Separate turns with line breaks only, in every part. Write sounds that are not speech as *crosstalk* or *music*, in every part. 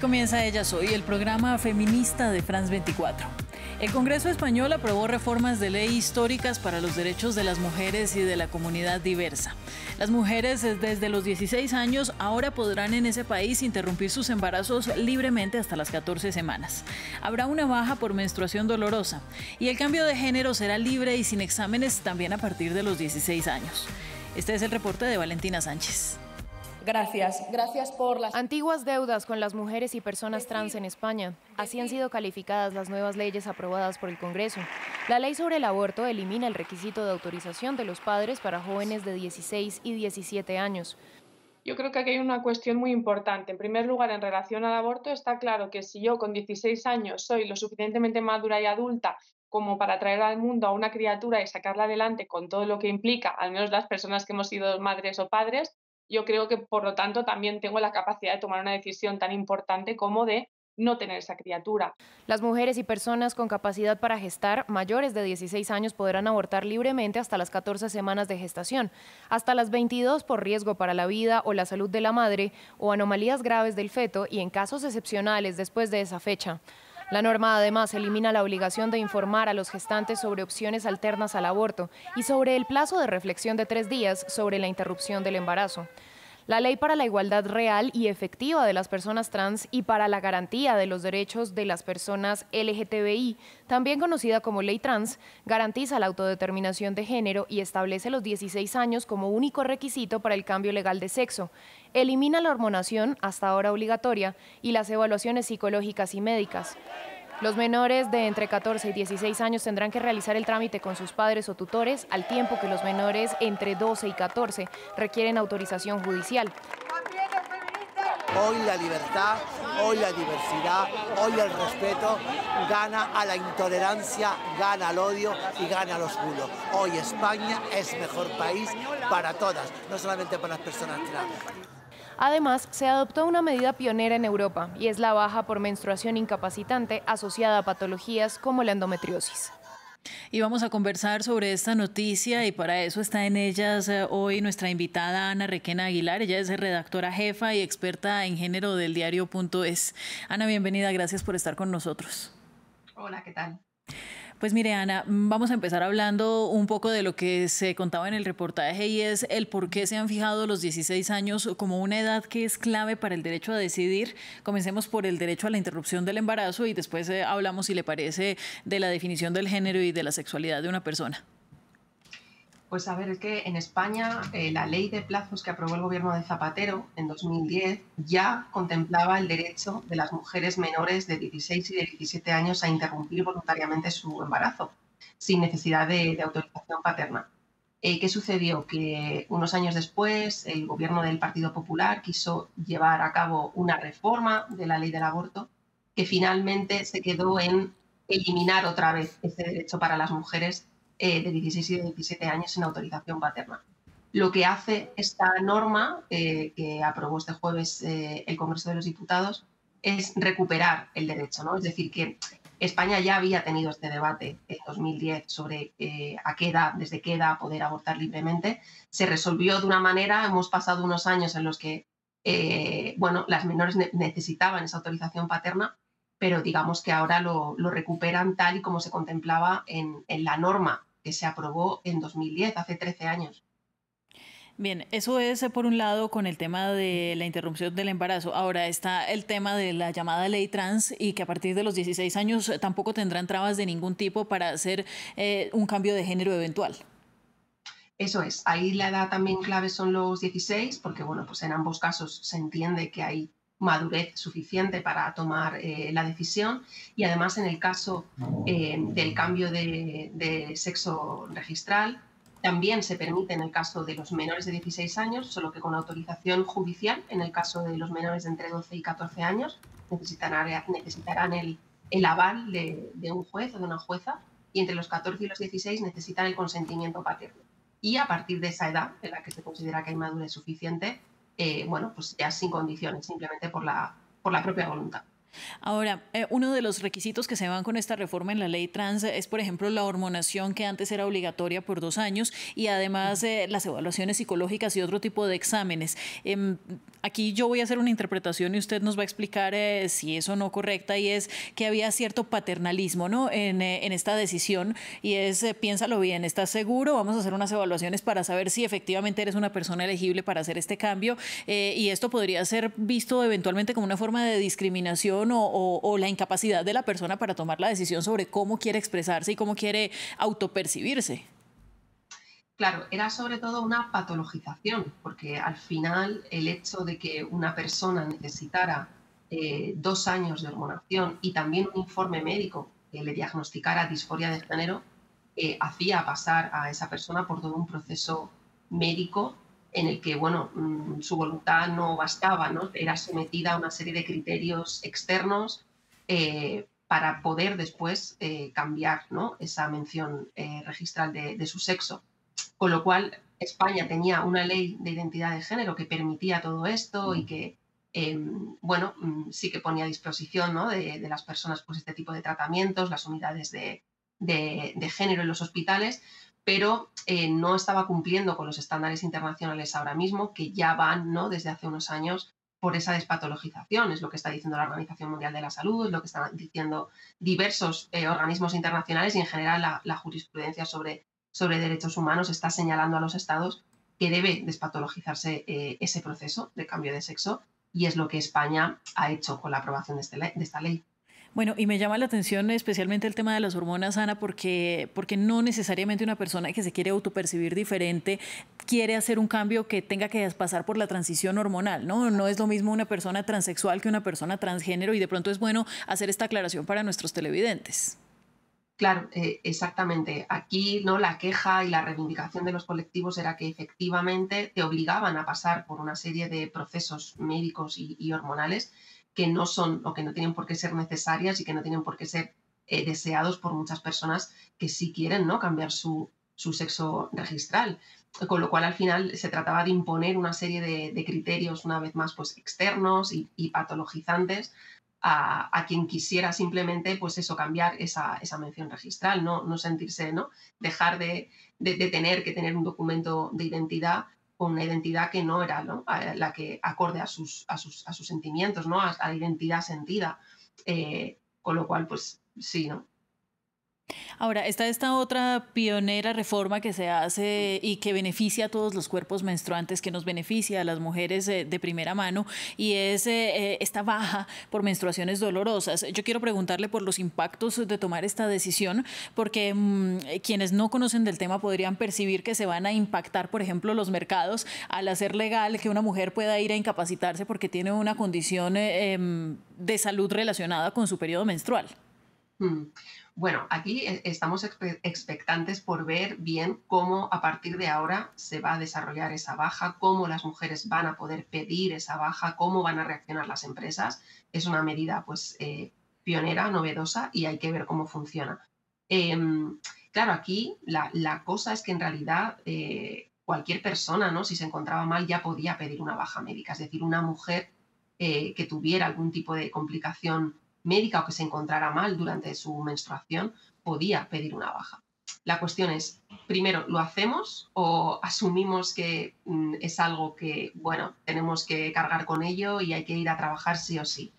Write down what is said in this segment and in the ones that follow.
Comienza Ella Soy, el programa feminista de France 24. El Congreso español aprobó reformas de ley históricas para los derechos de las mujeres y de la comunidad diversa. Las mujeres desde los 16 años ahora podrán en ese país interrumpir sus embarazos libremente hasta las 14 semanas. Habrá una baja por menstruación dolorosa y el cambio de género será libre y sin exámenes también a partir de los 16 años. Este es el reporte de Valentina Sánchez.
Gracias, gracias por las antiguas deudas con las mujeres y personas trans en España. Así han sido calificadas las nuevas leyes aprobadas por el Congreso. La ley sobre el aborto elimina el requisito de autorización de los padres para jóvenes de 16 y 17 años.
Yo creo que aquí hay una cuestión muy importante. En primer lugar, en relación al aborto, está claro que si yo con 16 años soy lo suficientemente madura y adulta como para traer al mundo a una criatura y sacarla adelante con todo lo que implica, al menos las personas que hemos sido madres o padres, yo creo que por lo tanto también tengo la capacidad de tomar una decisión tan importante como de no tener esa criatura.
Las mujeres y personas con capacidad para gestar mayores de 16 años podrán abortar libremente hasta las 14 semanas de gestación, hasta las 22 por riesgo para la vida o la salud de la madre o anomalías graves del feto y en casos excepcionales después de esa fecha. La norma además elimina la obligación de informar a los gestantes sobre opciones alternas al aborto y sobre el plazo de reflexión de tres días sobre la interrupción del embarazo. La ley para la igualdad real y efectiva de las personas trans y para la garantía de los derechos de las personas LGTBI, también conocida como ley trans, garantiza la autodeterminación de género y establece los 16 años como único requisito para el cambio legal de sexo. Elimina la hormonación, hasta ahora obligatoria, y las evaluaciones psicológicas y médicas. Los menores de entre 14 y 16 años tendrán que realizar el trámite con sus padres o tutores, al tiempo que los menores entre 12 y 14 requieren autorización judicial.
Hoy la libertad, hoy la diversidad, hoy el respeto gana a la intolerancia, gana al odio y gana a los bulos. Hoy España es mejor país para todas, no solamente para las personas trans.
Además, se adoptó una medida pionera en Europa y es la baja por menstruación incapacitante asociada a patologías como la endometriosis.
Y vamos a conversar sobre esta noticia y para eso está en ellas eh, hoy nuestra invitada Ana Requena Aguilar. Ella es redactora jefa y experta en género del diario.es. Ana, bienvenida, gracias por estar con nosotros.
Hola, ¿qué tal?
Pues mire, Ana, mm, vamos a empezar hablando un poco de lo que se contaba en el reportaje y es el por qué se han fijado los 16 años como una edad que es clave para el derecho a decidir. Comencemos por el derecho a la interrupción del embarazo y después eh, hablamos, si le parece, de la definición del género y de la sexualidad de una persona.
Pues a ver, es que en España eh, la ley de plazos que aprobó el gobierno de Zapatero en 2010 ya contemplaba el derecho de las mujeres menores de 16 y de 17 años a interrumpir voluntariamente su embarazo, sin necesidad de, autorización paterna. Eh, ¿Qué sucedió? Que unos años después el gobierno del Partido Popular quiso llevar a cabo una reforma de la ley del aborto que finalmente se quedó en eliminar otra vez ese derecho para las mujeres eh, de 16 y de 17 años sin autorización paterna. Lo que hace esta norma eh, que aprobó este jueves eh, el Congreso de los Diputados es recuperar el derecho, ¿no? Es decir, que España ya había tenido este debate en 2010 sobre a qué edad, desde qué edad poder abortar libremente. Se resolvió de una manera, hemos pasado unos años en los que bueno, las menores necesitaban esa autorización paterna, pero digamos que ahora lo, recuperan tal y como se contemplaba en, en la norma que se aprobó en 2010, hace 13 años.
Bien, eso es eh, por un lado con el tema de la interrupción del embarazo. Ahora está el tema de la llamada ley trans y que a partir de los 16 años eh, tampoco tendrán trabas de ningún tipo para hacer eh, un cambio de género eventual.
Eso es, ahí la edad también clave son los 16, porque bueno, pues en ambos casos se entiende que hay madurez suficiente para tomar eh, la decisión. Y además en el caso eh, del cambio de, sexo registral también se permite en el caso de los menores de 16 años, solo que con autorización judicial, en el caso de los menores de entre 12 y 14 años, necesitarán, el, el aval de, de, un juez o de una jueza. Y entre los 14 y los 16 necesitan el consentimiento paterno. Y a partir de esa edad, en la que se considera que hay madurez suficiente, eh, bueno, pues ya sin condiciones, simplemente por la, por la propia voluntad.
Ahora, eh, uno de los requisitos que se van con esta reforma en la ley trans es, por ejemplo, la hormonación que antes era obligatoria por dos años y además eh, las evaluaciones psicológicas y otro tipo de exámenes. Em, aquí yo voy a hacer una interpretación y usted nos va a explicar eh, si es o no correcta y es que había cierto paternalismo ¿no? en, en esta decisión y es, piénsalo bien, ¿estás seguro? Vamos a hacer unas evaluaciones para saber si efectivamente eres una persona elegible para hacer este cambio y esto podría ser visto eventualmente como una forma de discriminación o, la incapacidad de la persona para tomar la decisión sobre cómo quiere expresarse y cómo quiere autopercibirse.
Claro, era sobre todo una patologización, porque al final el hecho de que una persona necesitara eh, dos años de hormonación y también un informe médico que le diagnosticara disforia de género, eh, hacía pasar a esa persona por todo un proceso médico en el que, bueno, mm, su voluntad no bastaba, ¿no? Era sometida a una serie de criterios externos eh, para poder después eh, cambiar ¿no? esa mención eh, registral de, su sexo. Con lo cual, España tenía una ley de identidad de género que permitía todo esto y que, em, bueno, mm, sí que ponía a disposición ¿no? de, las personas pues, este tipo de tratamientos, las unidades de, de género en los hospitales, pero eh, no estaba cumpliendo con los estándares internacionales ahora mismo, que ya van ¿no? desde hace unos años por esa despatologización. Es lo que está diciendo la Organización Mundial de la Salud, es lo que están diciendo diversos eh, organismos internacionales y en general la, jurisprudencia sobre, sobre, derechos humanos está señalando a los estados que debe despatologizarse eh, ese proceso de cambio de sexo y es lo que España ha hecho con la aprobación de, este de esta ley.
Bueno, y me llama la atención especialmente el tema de las hormonas, Ana, porque, porque no necesariamente una persona que se quiere autopercibir diferente quiere hacer un cambio que tenga que pasar por la transición hormonal, ¿no? No es lo mismo una persona transexual que una persona transgénero y de pronto es bueno hacer esta aclaración para nuestros televidentes.
Claro, eh, exactamente. Aquí no la queja y la reivindicación de los colectivos era que efectivamente te obligaban a pasar por una serie de procesos médicos y hormonales que no son o que no tienen por qué ser necesarias y que no tienen por qué ser eh, deseados por muchas personas que sí quieren ¿no? cambiar su, sexo registral. Con lo cual al final se trataba de imponer una serie de, criterios, una vez más, pues externos y, patologizantes a, quien quisiera simplemente, pues eso, cambiar esa, mención registral, no, no sentirse, ¿no? Dejar de, tener que tener un documento de identidad con una identidad que no era la que acorde a sus sentimientos, ¿no? a, la identidad sentida. Eh, con lo cual, pues sí, ¿no?
Ahora, está esta otra pionera reforma que se hace y que beneficia a todos los cuerpos menstruantes, que nos beneficia a las mujeres de, primera mano, y es eh, esta baja por menstruaciones dolorosas. Yo quiero preguntarle por los impactos de tomar esta decisión, porque mm, quienes no conocen del tema podrían percibir que se van a impactar, por ejemplo, los mercados al hacer legal que una mujer pueda ir a incapacitarse porque tiene una condición eh, em, de salud relacionada con su periodo menstrual.
Mm. Bueno, aquí eh, estamos expectantes por ver bien cómo a partir de ahora se va a desarrollar esa baja, cómo las mujeres van a poder pedir esa baja, cómo van a reaccionar las empresas. Es una medida pues eh, pionera, novedosa y hay que ver cómo funciona. Em, claro, aquí la, cosa es que en realidad eh, cualquier persona, ¿no? si se encontraba mal, ya podía pedir una baja médica. Es decir, una mujer que tuviera algún tipo de complicación médica o que se encontrara mal durante su menstruación, podía pedir una baja. La cuestión es, primero, ¿lo hacemos o asumimos que mm, es algo que, bueno, tenemos que cargar con ello y hay que ir a trabajar sí o sí?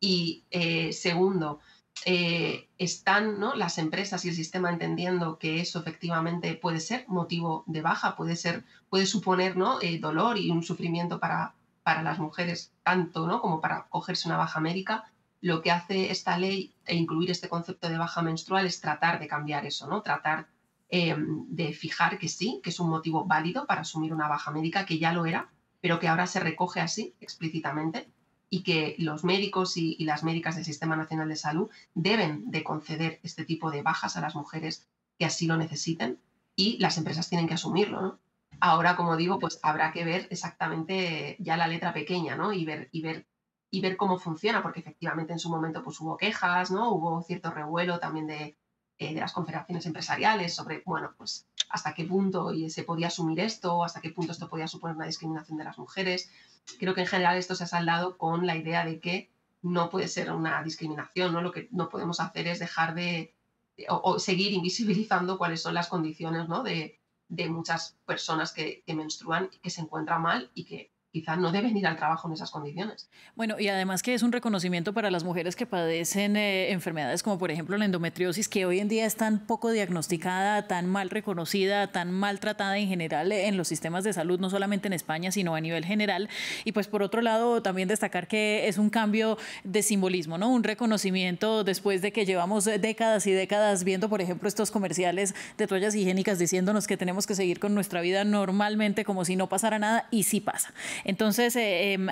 Y eh, segundo, eh, ¿están ¿no? las empresas y el sistema entendiendo que eso efectivamente puede ser motivo de baja, puede, ser, puede suponer ¿no? Eh, dolor y un sufrimiento para, para las mujeres, tanto ¿no? como para cogerse una baja médica? Lo que hace esta ley e incluir este concepto de baja menstrual es tratar de cambiar eso, ¿no? Tratar em, de fijar que sí, que es un motivo válido para asumir una baja médica, que ya lo era, pero que ahora se recoge así explícitamente y que los médicos y, las médicas del Sistema Nacional de Salud deben de conceder este tipo de bajas a las mujeres que así lo necesiten y las empresas tienen que asumirlo. Ahora, como digo, pues habrá que ver exactamente ya la letra pequeña, ¿no? Y ver, y ver y ver cómo funciona, porque efectivamente en su momento pues hubo quejas, ¿no? Hubo cierto revuelo también de, eh, de las confederaciones empresariales sobre, bueno, pues hasta qué punto se podía asumir esto, hasta qué punto esto podía suponer una discriminación de las mujeres. Creo que en general esto se ha saldado con la idea de que no puede ser una discriminación, ¿no? Lo que no podemos hacer es dejar de, o, seguir invisibilizando cuáles son las condiciones, ¿no? De, de muchas personas que, que menstruan, que se encuentran mal y que quizás no deben ir al trabajo en esas condiciones.
Bueno, y además que es un reconocimiento para las mujeres que padecen eh, enfermedades como por ejemplo la endometriosis, que hoy en día es tan poco diagnosticada, tan mal reconocida, tan maltratada en general en los sistemas de salud, no solamente en España, sino a nivel general. Y pues por otro lado, también destacar que es un cambio de simbolismo, ¿no? Un reconocimiento después de que llevamos décadas y décadas viendo, por ejemplo, estos comerciales de toallas higiénicas diciéndonos que tenemos que seguir con nuestra vida normalmente como si no pasara nada, y sí pasa. Entonces, eh, em,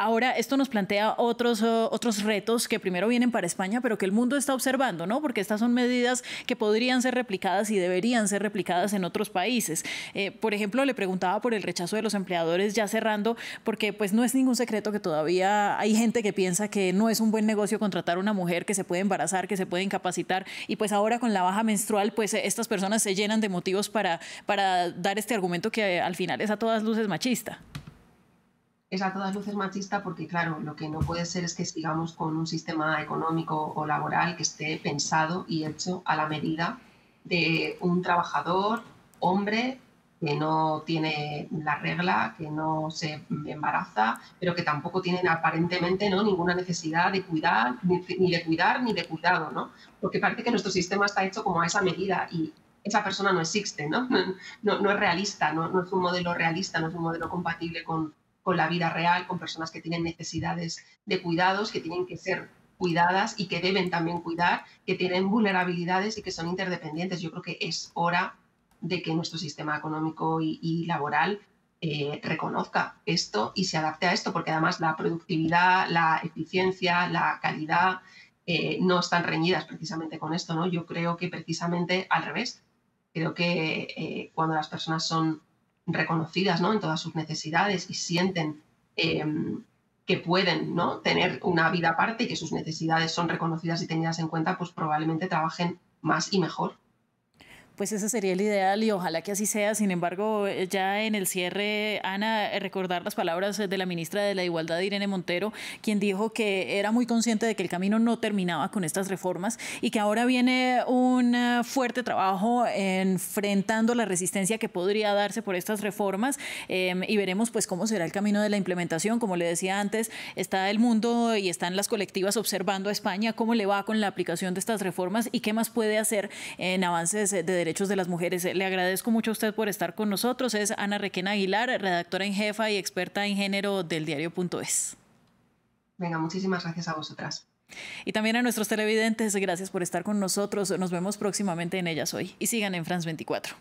Ahora, esto nos plantea otros, otros retos que primero vienen para España, pero que el mundo está observando, ¿no? Porque estas son medidas que podrían ser replicadas y deberían ser replicadas en otros países. Eh, por ejemplo, le preguntaba por el rechazo de los empleadores, ya cerrando, porque pues no es ningún secreto que todavía hay gente que piensa que no es un buen negocio contratar a una mujer que se puede embarazar, que se puede incapacitar, y pues ahora con la baja menstrual, pues estas personas se llenan de motivos para, para dar este argumento que al final es a todas luces machista
es a todas luces machista porque, claro, lo que no puede ser es que sigamos con un sistema económico o laboral que esté pensado y hecho a la medida de un trabajador, hombre, que no tiene la regla, que no se embaraza, pero que tampoco tiene aparentemente ¿no? ninguna necesidad de cuidar, ni, de cuidar, ni de cuidado, ¿no? Porque parece que nuestro sistema está hecho como a esa medida y esa persona no existe, ¿no? *laughs* No, no es realista, no, no es un modelo realista, no es un modelo compatible con, con la vida real, con personas que tienen necesidades de cuidados, que tienen que ser cuidadas y que deben también cuidar, que tienen vulnerabilidades y que son interdependientes. Yo creo que es hora de que nuestro sistema económico y, laboral eh, reconozca esto y se adapte a esto, porque además la productividad, la eficiencia, la calidad eh, no están reñidas precisamente con esto. ¿no? Yo creo que precisamente al revés. Creo que eh, cuando las personas son reconocidas ¿no? en todas sus necesidades y sienten em, que pueden ¿no? tener una vida aparte y que sus necesidades son reconocidas y tenidas en cuenta, pues probablemente trabajen más y mejor
pues ese sería el ideal y ojalá que así sea. Sin embargo, eh, ya en el cierre, Ana, eh, recordar las palabras de la ministra de la Igualdad, Irene Montero, quien dijo que era muy consciente de que el camino no terminaba con estas reformas y que ahora viene un eh, fuerte trabajo enfrentando la resistencia que podría darse por estas reformas em, y veremos pues cómo será el camino de la implementación. Como le decía antes, está el mundo y están las colectivas observando a España cómo le va con la aplicación de estas reformas y qué más puede hacer en avances de derechos derechos de las mujeres. Le agradezco mucho a usted por estar con nosotros. Es Ana Requena Aguilar, redactora en jefa y experta en género del diario.es.
Venga, muchísimas gracias a vosotras.
Y también a nuestros televidentes, gracias por estar con nosotros. Nos vemos próximamente en Ellas Hoy y sigan en France 24.